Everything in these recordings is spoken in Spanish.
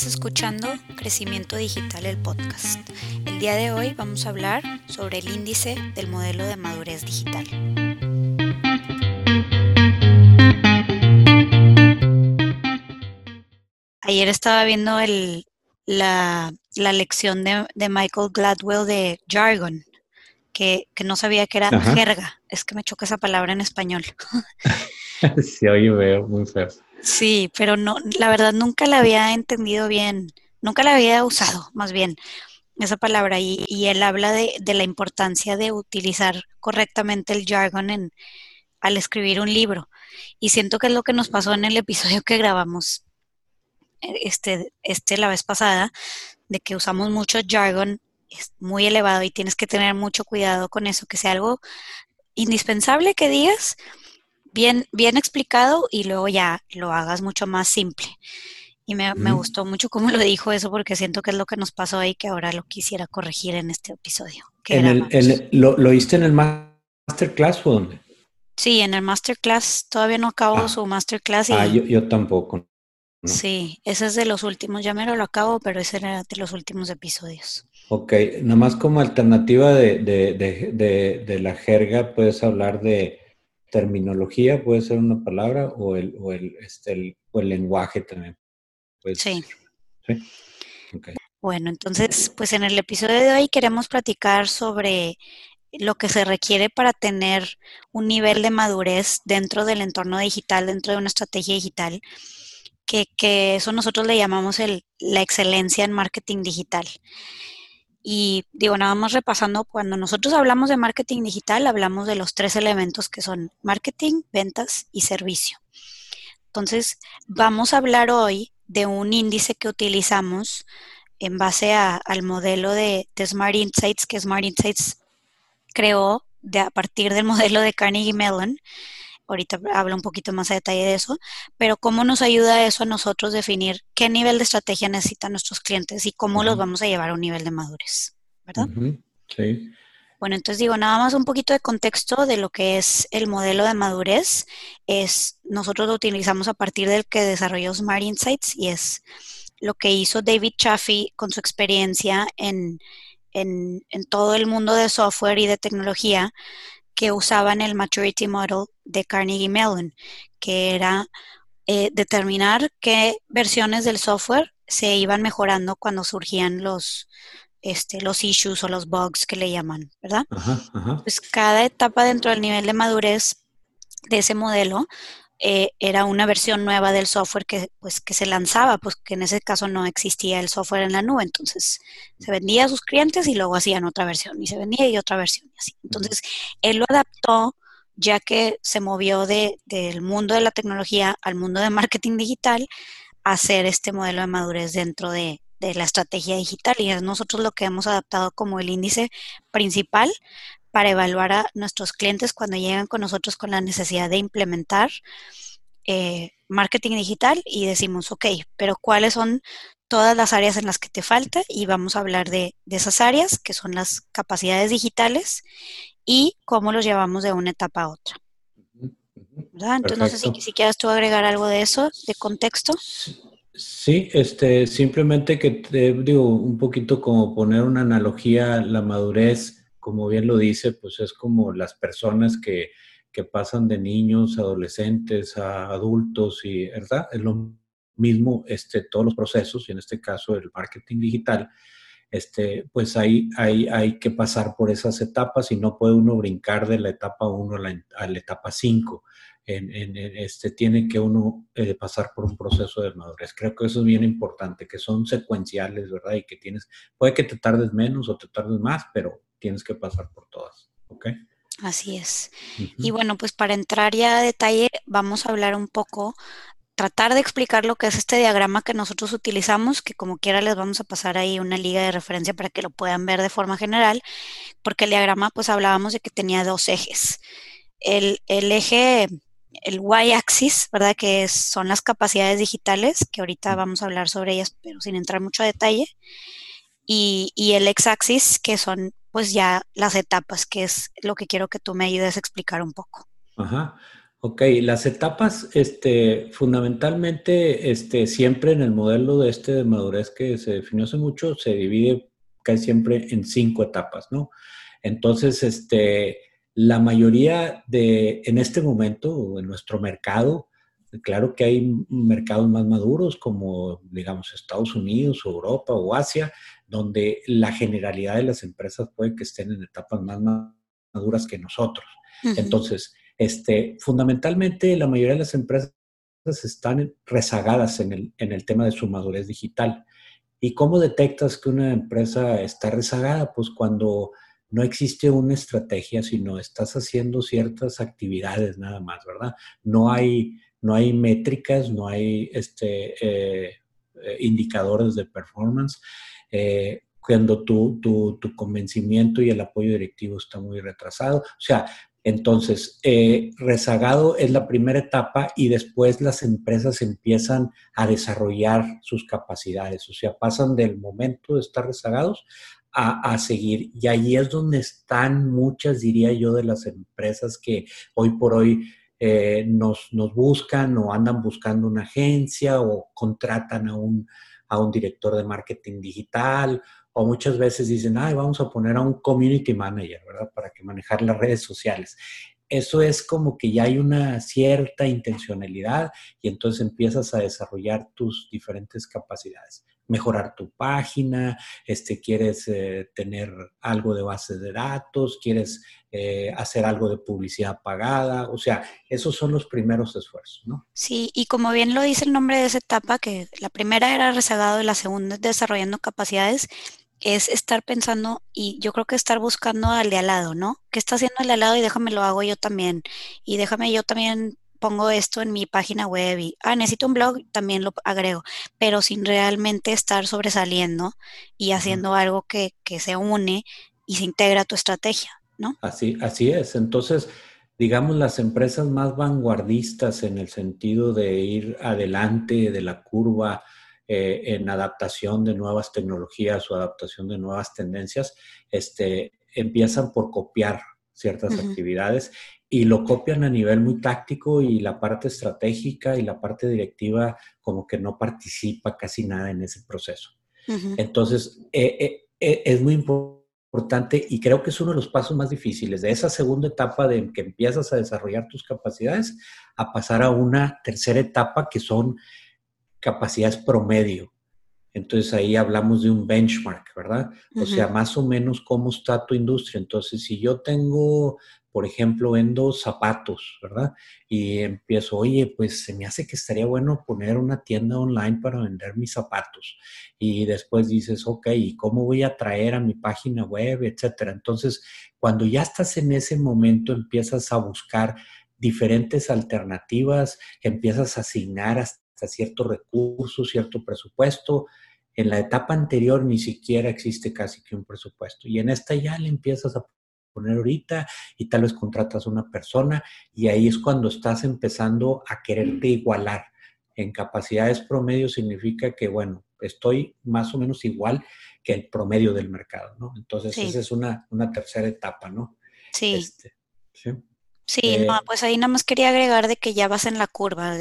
Estás escuchando Crecimiento Digital, el podcast. El día de hoy vamos a hablar sobre el índice del modelo de madurez digital. Ayer estaba viendo la, lección de, Michael Gladwell de Jargon, que, no sabía que era jerga. Es que me choca esa palabra en español. sí, oye, veo muy feo. Sí, pero no, la verdad nunca la había entendido bien, nunca la había usado, más bien, esa palabra. Y, y él habla de, de, la importancia de utilizar correctamente el jargon en, al escribir un libro. Y siento que es lo que nos pasó en el episodio que grabamos eh, este, este la vez pasada, de que usamos mucho jargon, es muy elevado y tienes que tener mucho cuidado con eso, que sea algo indispensable que digas, bien, bien explicado y luego ya lo hagas mucho más simple. Y me, gustó mucho cómo lo dijo eso porque siento que es lo que nos pasó ahí que ahora lo quisiera corregir en este episodio. En el, lo, ¿Lo oíste en el masterclass o dónde? Sí, en el masterclass. Todavía no acabo ah. su masterclass. ah, yo, tampoco. Sí, ese es de los últimos. Ya me lo acabo, pero ese era de los últimos episodios. Ok, nomás como alternativa de, de, de la jerga, puedes hablar de terminología puede ser una palabra o el, o el, este, el, lenguaje también. sí. ¿Sí? Bueno, entonces, pues en el episodio de hoy queremos platicar sobre lo que se requiere para tener un nivel de madurez dentro del entorno digital, dentro de una estrategia digital, que, que eso nosotros le llamamos el, la excelencia en marketing digital. Y digo, nada más repasando, cuando nosotros hablamos de marketing digital, hablamos de los tres elementos que son marketing, ventas y servicio. Entonces, vamos a hablar hoy de un índice que utilizamos en base al modelo de, Smart Insights que Smart Insights creó de, a partir del modelo de Carnegie Mellon ahorita hablo un poquito más a detalle de eso, pero cómo nos ayuda eso a nosotros definir qué nivel de estrategia necesitan nuestros clientes y cómo los vamos a llevar a un nivel de madurez, ¿verdad? Sí. Bueno, entonces digo, nada más un poquito de contexto de lo que es el modelo de madurez. Es, nosotros lo utilizamos a partir del que desarrolló Smart Insights y es lo que hizo David Chaffee con su experiencia en, en, en todo el mundo de software y de tecnología, que usaban el Maturity Model de Carnegie Mellon, que era eh, determinar qué versiones del software se iban mejorando cuando surgían los, este, los issues o los bugs que le llaman, ¿verdad? Pues cada etapa dentro del nivel de madurez de ese modelo eh, era una versión nueva del software que, pues, que se lanzaba, pues que en ese caso no existía el software en la nube, entonces se vendía a sus clientes y luego hacían otra versión y se vendía y otra versión y así. Entonces él lo adaptó ya que se movió de, del mundo de la tecnología al mundo de marketing digital a hacer este modelo de madurez dentro de, de la estrategia digital. Y es nosotros lo que hemos adaptado como el índice principal para evaluar a nuestros clientes cuando llegan con nosotros con la necesidad de implementar eh, marketing digital y decimos, ok, pero ¿cuáles son todas las áreas en las que te falta? Y vamos a hablar de, esas áreas, que son las capacidades digitales y cómo los llevamos de una etapa a otra. Entonces, no sé si, si quieres tú agregar algo de eso, de contexto. Sí, este, simplemente que te digo un poquito como poner una analogía, la madurez como bien lo dice, pues es como las personas que, pasan de niños, adolescentes, a adultos, y ¿verdad? Es lo mismo este, todos los procesos, y en este caso el marketing digital, este, pues hay, hay, hay que pasar por esas etapas y no puede uno brincar de la etapa 1 a la, etapa 5. En, este, tiene que uno eh, pasar por un proceso de madurez. Creo que eso es bien importante, que son secuenciales, ¿verdad? Y que tienes, puede que te tardes menos o te tardes más, pero tienes que pasar por todas. ¿Ok? Así es. Y bueno, pues para entrar ya a detalle, vamos a hablar un poco, tratar de explicar lo que es este diagrama que nosotros utilizamos, que como quiera les vamos a pasar ahí una liga de referencia para que lo puedan ver de forma general, porque el diagrama pues hablábamos de que tenía dos ejes. El, el eje, el y-axis, ¿verdad? Que son las capacidades digitales, que ahorita vamos a hablar sobre ellas, pero sin entrar mucho a detalle. Y, y el x-axis, que son pues ya las etapas, que es lo que quiero que tú me ayudes a explicar un poco. Ajá. Ok, las etapas, este, fundamentalmente, este, siempre en el modelo de este de madurez que se definió hace mucho, se divide casi siempre en cinco etapas, ¿no? Entonces, este, la mayoría de, en este momento, en nuestro mercado, claro que hay mercados más maduros como, digamos, Estados Unidos, Europa o Asia, donde la generalidad de las empresas puede que estén en etapas más maduras que nosotros. Entonces, este, fundamentalmente la mayoría de las empresas están rezagadas en el, en el tema de su madurez digital. ¿Y cómo detectas que una empresa está rezagada? Pues cuando no existe una estrategia, sino estás haciendo ciertas actividades nada más, ¿verdad? No hay, no hay métricas, no hay este, eh, eh, indicadores de performance. Eh, cuando tu, tu, tu, convencimiento y el apoyo directivo está muy retrasado. O sea, entonces, rezagado es la primera etapa y después las empresas empiezan a desarrollar sus capacidades, o sea, pasan del momento de estar rezagados a, seguir. Y ahí es donde están muchas, diría yo, de las empresas que hoy por hoy eh, nos, nos, buscan o andan buscando una agencia o contratan a un, a un director de marketing digital o muchas veces dicen, ay, vamos a poner a un community manager, ¿verdad? Para que manejar las redes sociales. Eso es como que ya hay una cierta intencionalidad y entonces empiezas a desarrollar tus diferentes capacidades. Mejorar tu página, este, quieres eh, tener algo de base de datos, quieres eh, hacer algo de publicidad pagada, o sea, esos son los primeros esfuerzos, ¿no? Sí, y como bien lo dice el nombre de esa etapa, que la primera era rezagado y la segunda es desarrollando capacidades, es estar pensando y yo creo que estar buscando al de al lado, ¿no? ¿Qué está haciendo el de al lado y déjame lo hago yo también? Y déjame yo también pongo esto en mi página web y, ah, necesito un blog, también lo agrego, pero sin realmente estar sobresaliendo y haciendo algo que, que se une y se integra a tu estrategia, ¿no? Así, así es. Entonces, digamos, las empresas más vanguardistas en el sentido de ir adelante de la curva, eh, en adaptación de nuevas tecnologías o adaptación de nuevas tendencias, este, empiezan por copiar ciertas actividades y lo copian a nivel muy táctico y la parte estratégica y la parte directiva como que no participa casi nada en ese proceso. Entonces, eh, eh, es muy importante y creo que es uno de los pasos más difíciles de esa segunda etapa de que empiezas a desarrollar tus capacidades a pasar a una tercera etapa que son capacidades promedio. Entonces ahí hablamos de un benchmark, ¿verdad? O sea, más o menos cómo está tu industria. Entonces, si yo tengo, por ejemplo, vendo zapatos, ¿verdad? Y empiezo, oye, pues se me hace que estaría bueno poner una tienda online para vender mis zapatos. Y después dices, ok, ¿y cómo voy a traer a mi página web, etcétera? Entonces, cuando ya estás en ese momento, empiezas a buscar diferentes alternativas, empiezas a asignar hasta cierto recurso, cierto presupuesto. En la etapa anterior ni siquiera existe casi que un presupuesto. Y en esta ya le empiezas a poner ahorita y tal vez contratas a una persona y ahí es cuando estás empezando a quererte igualar. En capacidades promedio significa que, bueno, estoy más o menos igual que el promedio del mercado, ¿no? Entonces, esa es una, una, tercera etapa, ¿no? Sí. Este, ¿sí? Sí, no, eh, pues ahí nada más quería agregar de que ya vas en la curva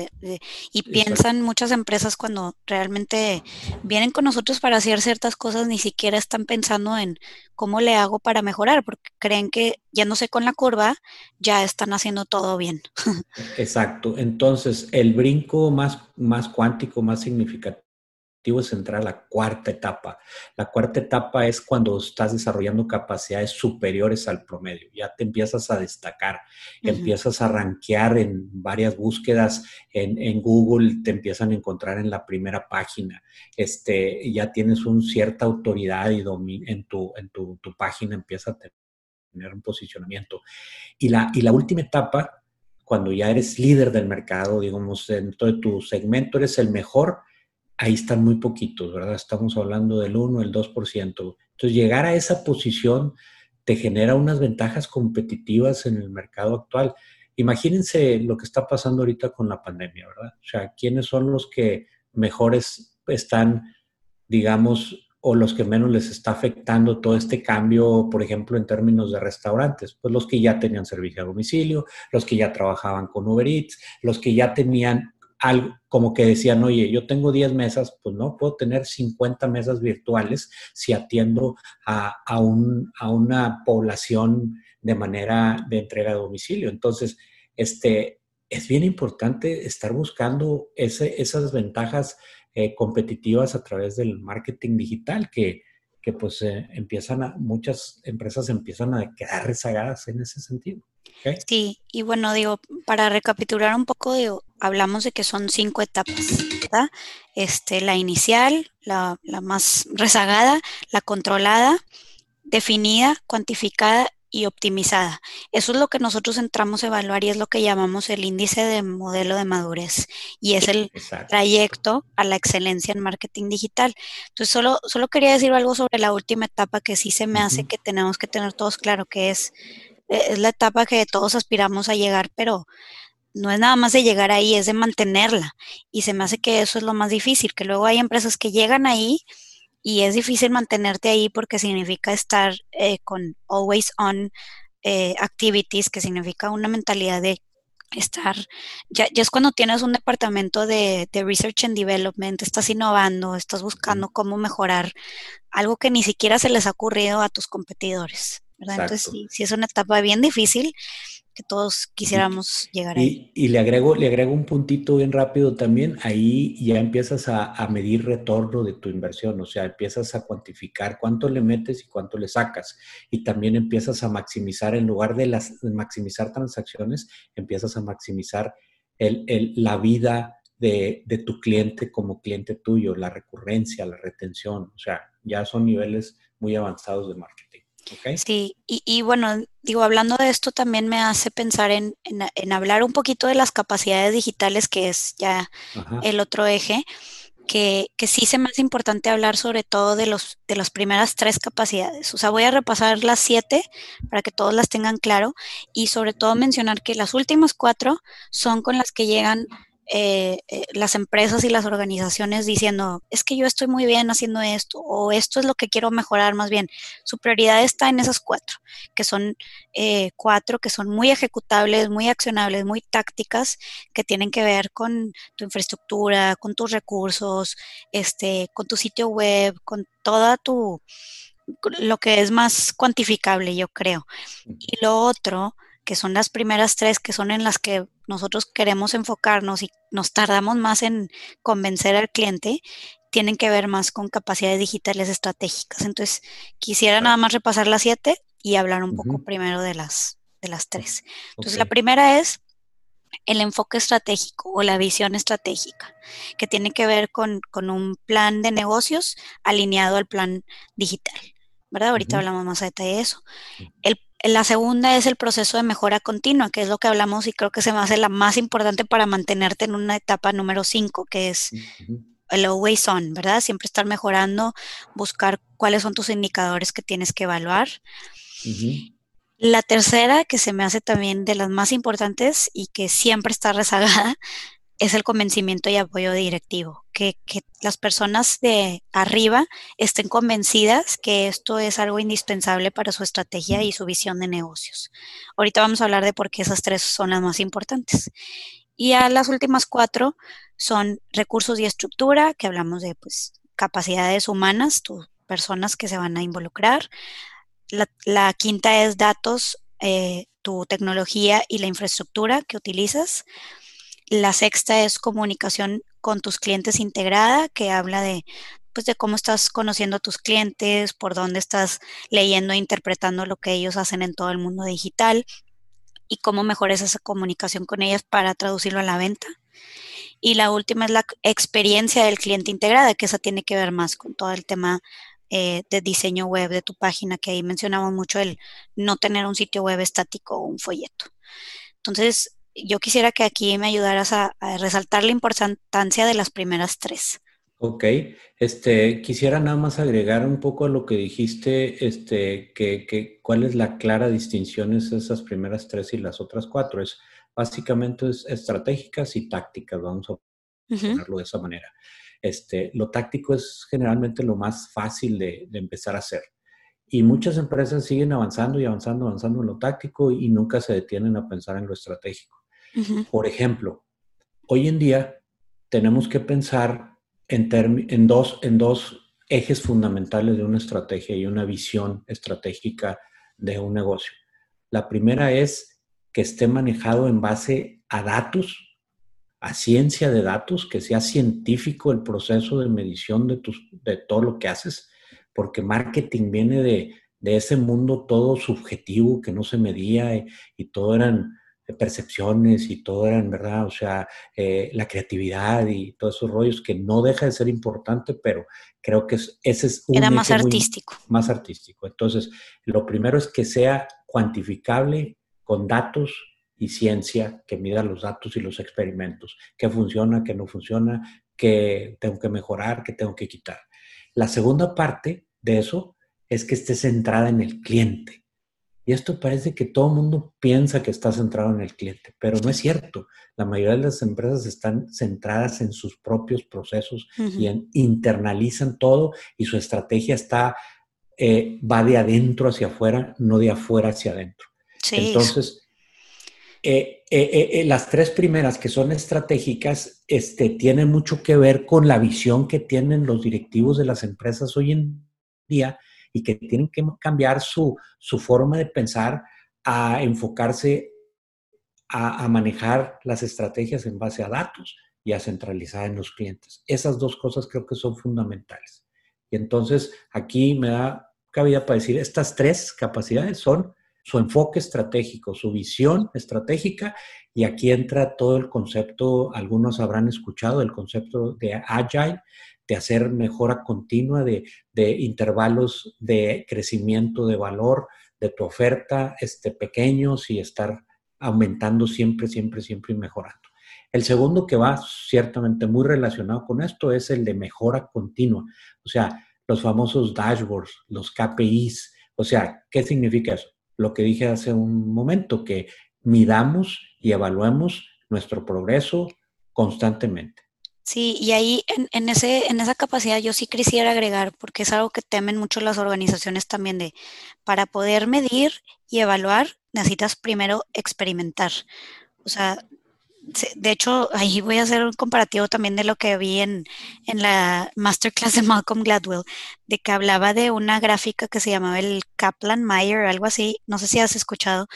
y piensan muchas empresas cuando realmente vienen con nosotros para hacer ciertas cosas, ni siquiera están pensando en cómo le hago para mejorar, porque creen que yéndose con la curva ya están haciendo todo bien. Exacto, entonces el brinco más, más cuántico, más significativo es entrar a la cuarta etapa. La cuarta etapa es cuando estás desarrollando capacidades superiores al promedio. Ya te empiezas a destacar, empiezas a rankear en varias búsquedas en, Google, te empiezan a encontrar en la primera página. Este, ya tienes una cierta autoridad y en, tu, en tu, página empieza a tener un posicionamiento. Y la, y la última etapa, cuando ya eres líder del mercado, digamos, dentro de tu segmento eres el mejor, ahí están muy poquitos, ¿verdad? Estamos hablando del 1, el 2%. Entonces, llegar a esa posición te genera unas ventajas competitivas en el mercado actual. Imagínense lo que está pasando ahorita con la pandemia, ¿verdad? O sea, ¿quiénes son los que mejores están, digamos, o los que menos les está afectando todo este cambio, por ejemplo, en términos de restaurantes? Pues los que ya tenían servicio a domicilio, los que ya trabajaban con Uber Eats, los que ya tenían algo como que decían, oye, yo tengo 10 mesas, pues no, puedo tener 50 mesas virtuales si atiendo a, a, un, a una población de manera de entrega a domicilio. Entonces, este, es bien importante estar buscando esas ventajas eh, competitivas a través del marketing digital que, que pues eh, empiezan a, muchas empresas empiezan a quedar rezagadas en ese sentido. Sí, y bueno, digo, para recapitular un poco, digo, hablamos de que son cinco etapas, ¿verdad? Este, la inicial, la, la más rezagada, la controlada, definida, cuantificada y optimizada. Eso es lo que nosotros entramos a evaluar y es lo que llamamos el índice de modelo de madurez y es el trayecto a la excelencia en marketing digital. Entonces, solo, solo quería decir algo sobre la última etapa que sí se me hace que tenemos que tener todos claro, que es, es la etapa que todos aspiramos a llegar, pero no es nada más de llegar ahí, es de mantenerla. Y se me hace que eso es lo más difícil, que luego hay empresas que llegan ahí y es difícil mantenerte ahí porque significa estar eh, con always on eh, activities, que significa una mentalidad de estar, ya, ya, es cuando tienes un departamento de, de, Research and Development, estás innovando, estás buscando cómo mejorar algo que ni siquiera se les ha ocurrido a tus competidores. ¿verdad? Entonces, sí, sí, es una etapa bien difícil que todos quisiéramos llegar ahí. Y, le, agrego, le agrego un puntito bien rápido también, ahí ya empiezas a, medir retorno de tu inversión, o sea, empiezas a cuantificar cuánto le metes y cuánto le sacas. Y también empiezas a maximizar, en lugar de, las, maximizar transacciones, empiezas a maximizar el, el, la vida de, de, tu cliente como cliente tuyo, la recurrencia, la retención, o sea, ya son niveles muy avanzados de marketing. Sí, y, bueno, digo, hablando de esto también me hace pensar en, hablar un poquito de las capacidades digitales, que es ya el otro eje, que, que, sí se me hace importante hablar sobre todo de, los, de las primeras tres capacidades. O sea, voy a repasar las siete para que todos las tengan claro y sobre todo mencionar que las últimas cuatro son con las que llegan eh, eh, las empresas y las organizaciones diciendo, es que yo estoy muy bien haciendo esto o esto es lo que quiero mejorar más bien. Su prioridad está en esas cuatro, que son eh, cuatro que son muy ejecutables, muy accionables, muy tácticas, que tienen que ver con tu infraestructura, con tus recursos, este, con tu sitio web, con toda tu lo que es más cuantificable, yo creo. Y lo otro, que son las primeras tres, que son en las que nosotros queremos enfocarnos y nos tardamos más en convencer al cliente, tienen que ver más con capacidades digitales estratégicas. Entonces, quisiera nada más repasar las siete y hablar un poco primero de las, de las tres. Entonces, la primera es el enfoque estratégico o la visión estratégica, que tiene que ver con, un plan de negocios alineado al plan digital. ¿Verdad? Ahorita hablamos más a detalle de eso. El la segunda es el proceso de mejora continua, que es lo que hablamos y creo que se me hace la más importante para mantenerte en una etapa número 5, que es el always on, ¿verdad? Siempre estar mejorando, buscar cuáles son tus indicadores que tienes que evaluar. La tercera, que se me hace también de las más importantes y que siempre está rezagada, es el convencimiento y apoyo directivo, que, las personas de arriba estén convencidas que esto es algo indispensable para su estrategia y su visión de negocios. Ahorita vamos a hablar de por qué esas tres son las más importantes. Y a las últimas cuatro son recursos y estructura, que hablamos de pues, capacidades humanas, tus personas que se van a involucrar. La, quinta es datos, eh, tu tecnología y la infraestructura que utilizas. La sexta es comunicación con tus clientes integrada, que habla de, pues, de cómo estás conociendo a tus clientes, por dónde estás leyendo e interpretando lo que ellos hacen en todo el mundo digital y cómo mejores esa comunicación con ellas para traducirlo a la venta. Y la última es la experiencia del cliente integrada, que esa tiene que ver más con todo el tema eh, de diseño web de tu página, que ahí mencionamos mucho el no tener un sitio web estático o un folleto. Entonces, yo quisiera que aquí me ayudaras a, resaltar la importancia de las primeras tres. Ok, este, quisiera nada más agregar un poco a lo que dijiste, este, que, que cuál es la clara distinción entre esas primeras tres y las otras cuatro. Es básicamente es estratégicas y tácticas, vamos a ponerlo de esa manera. Este, lo táctico es generalmente lo más fácil de, de, empezar a hacer. Y muchas empresas siguen avanzando y avanzando, avanzando en lo táctico y nunca se detienen a pensar en lo estratégico. Por ejemplo, hoy en día tenemos que pensar en, dos, ejes fundamentales de una estrategia y una visión estratégica de un negocio. La primera es que esté manejado en base a datos, a ciencia de datos, que sea científico el proceso de medición de, todo lo que haces, porque marketing viene de, de ese mundo todo subjetivo que no se medía y, y todo eran percepciones y todo era en verdad, o sea, eh, la creatividad y todos esos rollos que no deja de ser importante, pero creo que ese es un... Era más artístico. Más artístico. Entonces, lo primero es que sea cuantificable con datos y ciencia que mida los datos y los experimentos, qué funciona, qué no funciona, qué tengo que mejorar, qué tengo que quitar. La segunda parte de eso es que esté centrada en el cliente. Y esto parece que todo el mundo piensa que está centrado en el cliente, pero no es cierto. La mayoría de las empresas están centradas en sus propios procesos y internalizan todo y su estrategia está, eh, va de adentro hacia afuera, no de afuera hacia adentro. Entonces, eh, eh, las tres primeras que son estratégicas este, tienen mucho que ver con la visión que tienen los directivos de las empresas hoy en día y que tienen que cambiar su, forma de pensar a enfocarse a, manejar las estrategias en base a datos y a centralizar en los clientes. Esas dos cosas creo que son fundamentales. Y entonces aquí me da cabida para decir, estas tres capacidades son su enfoque estratégico, su visión estratégica, y aquí entra todo el concepto, algunos habrán escuchado el concepto de Agile, de hacer mejora continua, de, intervalos de crecimiento de valor de tu oferta este, pequeños y estar aumentando siempre, siempre, siempre y mejorando. El segundo que va ciertamente muy relacionado con esto es el de mejora continua, o sea, los famosos dashboards, los KPIs, o sea, ¿qué significa eso? Lo que dije hace un momento, que midamos y evaluemos nuestro progreso constantemente. Sí, y ahí en, ese, en esa capacidad yo sí quisiera agregar, porque es algo que temen mucho las organizaciones también de, para poder medir y evaluar, necesitas primero experimentar. O sea, de hecho, ahí voy a hacer un comparativo también de lo que vi en, en la masterclass de Malcolm Gladwell, de que hablaba de una gráfica que se llamaba el Kaplan-Meier, algo así, no sé si has escuchado,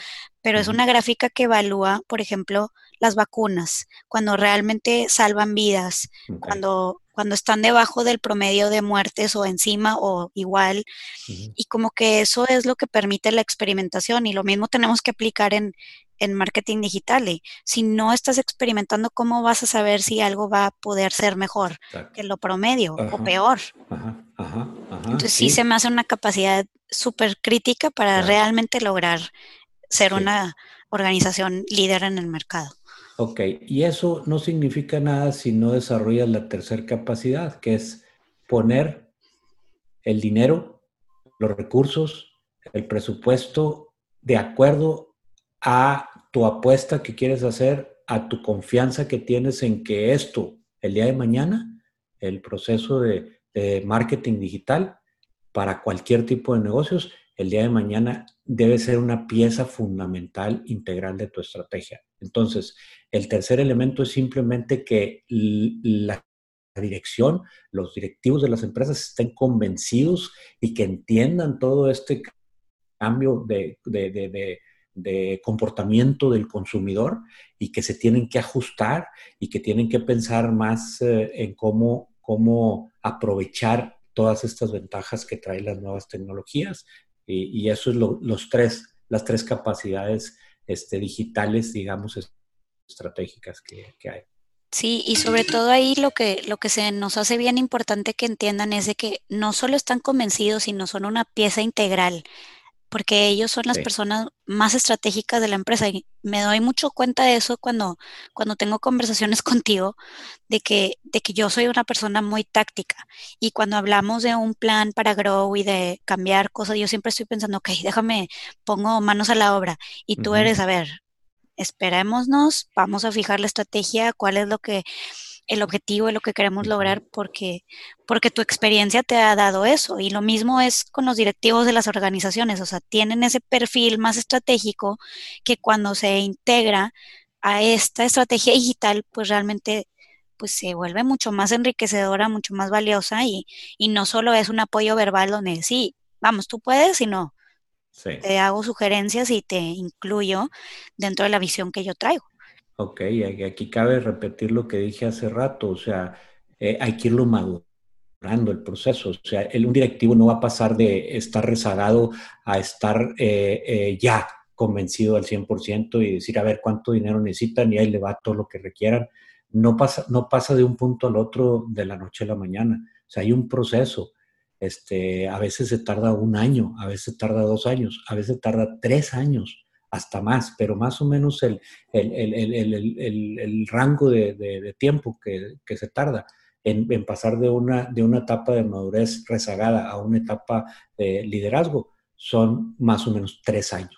pero es una gráfica que evalúa, por ejemplo, las vacunas, cuando realmente salvan vidas, cuando, cuando están debajo del promedio de muertes o encima o igual, y como que eso es lo que permite la experimentación y lo mismo tenemos que aplicar en, en marketing digital. Y si no estás experimentando, ¿cómo vas a saber si algo va a poder ser mejor que lo promedio o peor? Entonces sí. se me hace una capacidad súper crítica para realmente lograr ser una organización líder en el mercado. Ok, y eso no significa nada si no desarrollas la tercera capacidad, que es poner el dinero, los recursos, el presupuesto de acuerdo a tu apuesta que quieres hacer, a tu confianza que tienes en que esto, el día de mañana, el proceso de, de marketing digital para cualquier tipo de negocios, el día de mañana debe ser una pieza fundamental integral de tu estrategia. Entonces, el tercer elemento es simplemente que la dirección, los directivos de las empresas estén convencidos y que entiendan todo este cambio de, comportamiento del consumidor y que se tienen que ajustar y que tienen que pensar más eh, en cómo, cómo aprovechar todas estas ventajas que traen las nuevas tecnologías y, eso es los tres, las tres capacidades este, digitales, digamos, estratégicas que, hay. Sí, y sobre todo ahí lo que, lo que se nos hace bien importante que entiendan es de que no solo están convencidos, sino son una pieza integral porque ellos son las personas más estratégicas de la empresa y me doy mucho cuenta de eso cuando, cuando tengo conversaciones contigo, de que, de que yo soy una persona muy táctica y cuando hablamos de un plan para grow y de cambiar cosas, yo siempre estoy pensando, ok, déjame, pongo manos a la obra y tú eres, a ver, esperémonos, vamos a fijar la estrategia, cuál es lo que el objetivo de lo que queremos lograr porque, porque tu experiencia te ha dado eso. Y lo mismo es con los directivos de las organizaciones, o sea, tienen ese perfil más estratégico que cuando se integra a esta estrategia digital, pues realmente pues se vuelve mucho más enriquecedora, mucho más valiosa y, y no solo es un apoyo verbal donde sí, vamos, tú puedes, sino te hago sugerencias y te incluyo dentro de la visión que yo traigo. Ok, aquí cabe repetir lo que dije hace rato, o sea, eh, hay que irlo madurando el proceso, o sea, el, un directivo no va a pasar de estar rezagado a estar eh, eh, ya convencido al 100% y decir, a ver, cuánto dinero necesitan y ahí le va todo lo que requieran. No pasa, no pasa de un punto al otro de la noche a la mañana, o sea, hay un proceso. Este, a veces se tarda un año, a veces tarda dos años, a veces tarda tres años hasta más, pero más o menos el, el, rango de, tiempo que, se tarda en, pasar de una, de una etapa de madurez rezagada a una etapa de liderazgo son más o menos tres años.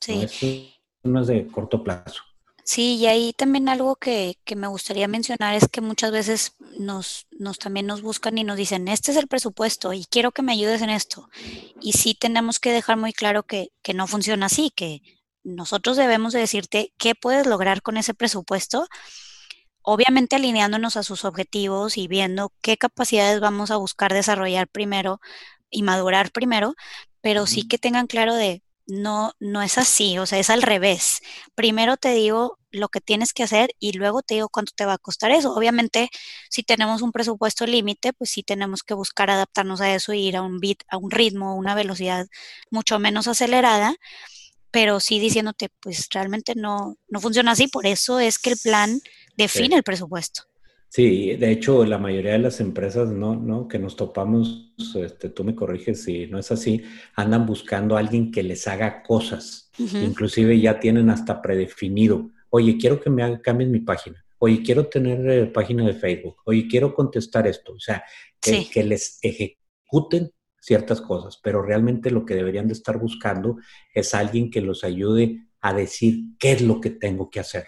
Sí. No es de corto plazo. Sí, y ahí también algo que, me gustaría mencionar es que muchas veces nos, nos también nos buscan y nos dicen, este es el presupuesto y quiero que me ayudes en esto. Y sí tenemos que dejar muy claro que, que no funciona así, que nosotros debemos de decirte qué puedes lograr con ese presupuesto, obviamente alineándonos a sus objetivos y viendo qué capacidades vamos a buscar desarrollar primero y madurar primero, pero sí que tengan claro de no, no es así, o sea, es al revés. Primero te digo lo que tienes que hacer y luego te digo cuánto te va a costar eso. Obviamente, si tenemos un presupuesto límite, pues sí tenemos que buscar adaptarnos a eso y ir a un bit, a un ritmo, una velocidad mucho menos acelerada, pero sí diciéndote, pues realmente no, no funciona así. Por eso es que el plan define el presupuesto. Sí, de hecho, la mayoría de las empresas no, no, que nos topamos, este, tú me corriges si no es así, andan buscando a alguien que les haga cosas. Inclusive ya tienen hasta predefinido. Oye, quiero que me haga, cambien mi página. Oye, quiero tener eh, página de Facebook. Oye, quiero contestar esto. O sea, que, que les ejecuten ciertas cosas, pero realmente lo que deberían de estar buscando es alguien que los ayude a decir qué es lo que tengo que hacer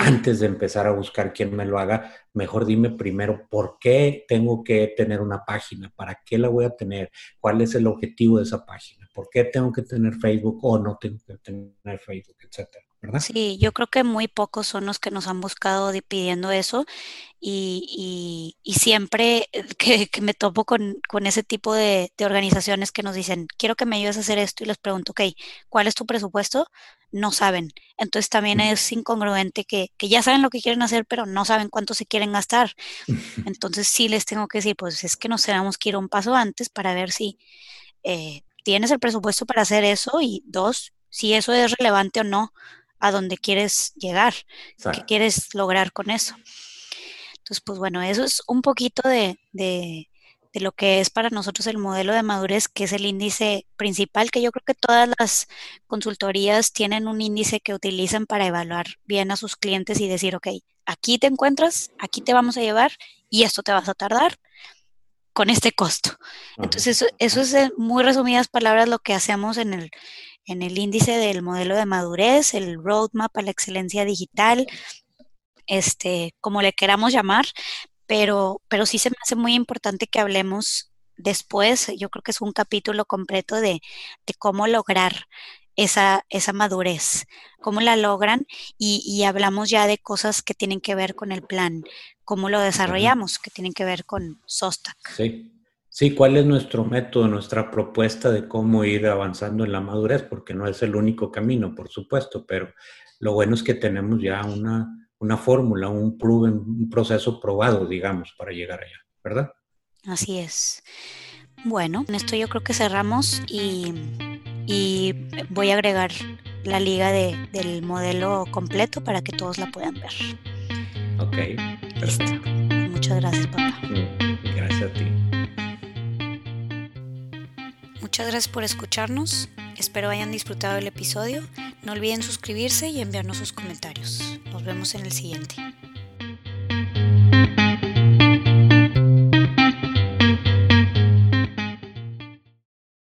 antes de empezar a buscar quién me lo haga, mejor dime primero por qué tengo que tener una página, para qué la voy a tener, cuál es el objetivo de esa página, por qué tengo que tener Facebook o no tengo que tener Facebook, etcétera. Sí, yo creo que muy pocos son los que nos han buscado pidiendo eso y, y, siempre que, me topo con, ese tipo de, organizaciones que nos dicen, quiero que me ayudes a hacer esto y les pregunto, ok, ¿cuál es tu presupuesto? No saben. Entonces también es incongruente que, que ya saben lo que quieren hacer, pero no saben cuánto se quieren gastar. Entonces sí les tengo que decir, pues es que nos tenemos que ir un paso antes para ver si eh, tienes el presupuesto para hacer eso y dos, si eso es relevante o no a dónde quieres llegar, qué quieres lograr con eso. Entonces, pues bueno, eso es un poquito de, de, lo que es para nosotros el modelo de madurez, que es el índice principal, que yo creo que todas las consultorías tienen un índice que utilizan para evaluar bien a sus clientes y decir, ok, aquí te encuentras, aquí te vamos a llevar y esto te vas a tardar con este costo. Entonces, eso, eso es en muy resumidas palabras lo que hacemos en el, en el índice del modelo de madurez, el roadmap a la excelencia digital, este, como le queramos llamar, pero, pero sí se me hace muy importante que hablemos después, yo creo que es un capítulo completo de, cómo lograr esa, esa, madurez, cómo la logran y, hablamos ya de cosas que tienen que ver con el plan, cómo lo desarrollamos, que tienen que ver con SOSTAC. Sí, Sí, ¿cuál es nuestro método, nuestra propuesta de cómo ir avanzando en la madurez? Porque no es el único camino, por supuesto, pero lo bueno es que tenemos ya una, una fórmula, un, un proceso probado, digamos, para llegar allá, ¿verdad? Así es. Bueno, en esto yo creo que cerramos y, voy a agregar la liga del modelo completo para que todos la puedan ver. Ok, perfecto. Muchas gracias, papá. Gracias a ti. Muchas gracias por escucharnos. Espero hayan disfrutado el episodio. No olviden suscribirse y enviarnos sus comentarios. Nos vemos en el siguiente.